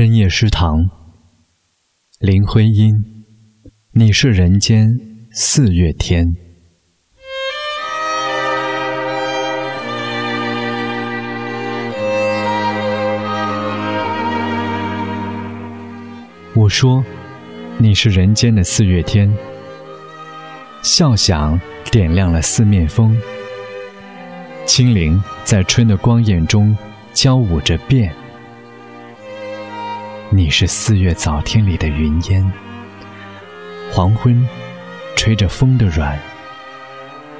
深夜食堂，林徽因，你是人间四月天。我说，你是人间的四月天。笑响点亮了四面风，清灵在春的光艳中交舞着变。你是四月早天里的云烟，黄昏吹着风的软，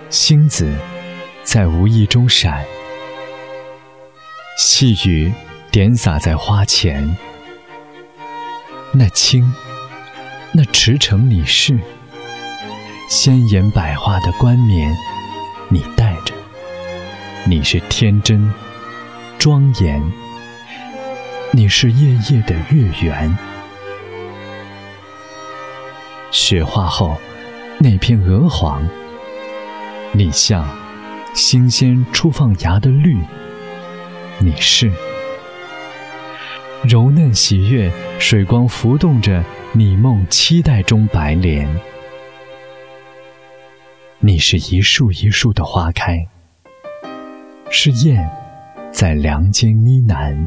星子在无意中闪，细雨点洒在花前。那青，那驰骋你是，鲜艳百花的冠冕，你戴着。你是天真，庄严。你是夜夜的月圆，雪化后那片鹅黄，你像新鲜初放芽的绿，你是。柔嫩喜悦，水光浮动着你梦期待中白莲，你是一树一树的花开，是燕在梁间呢喃。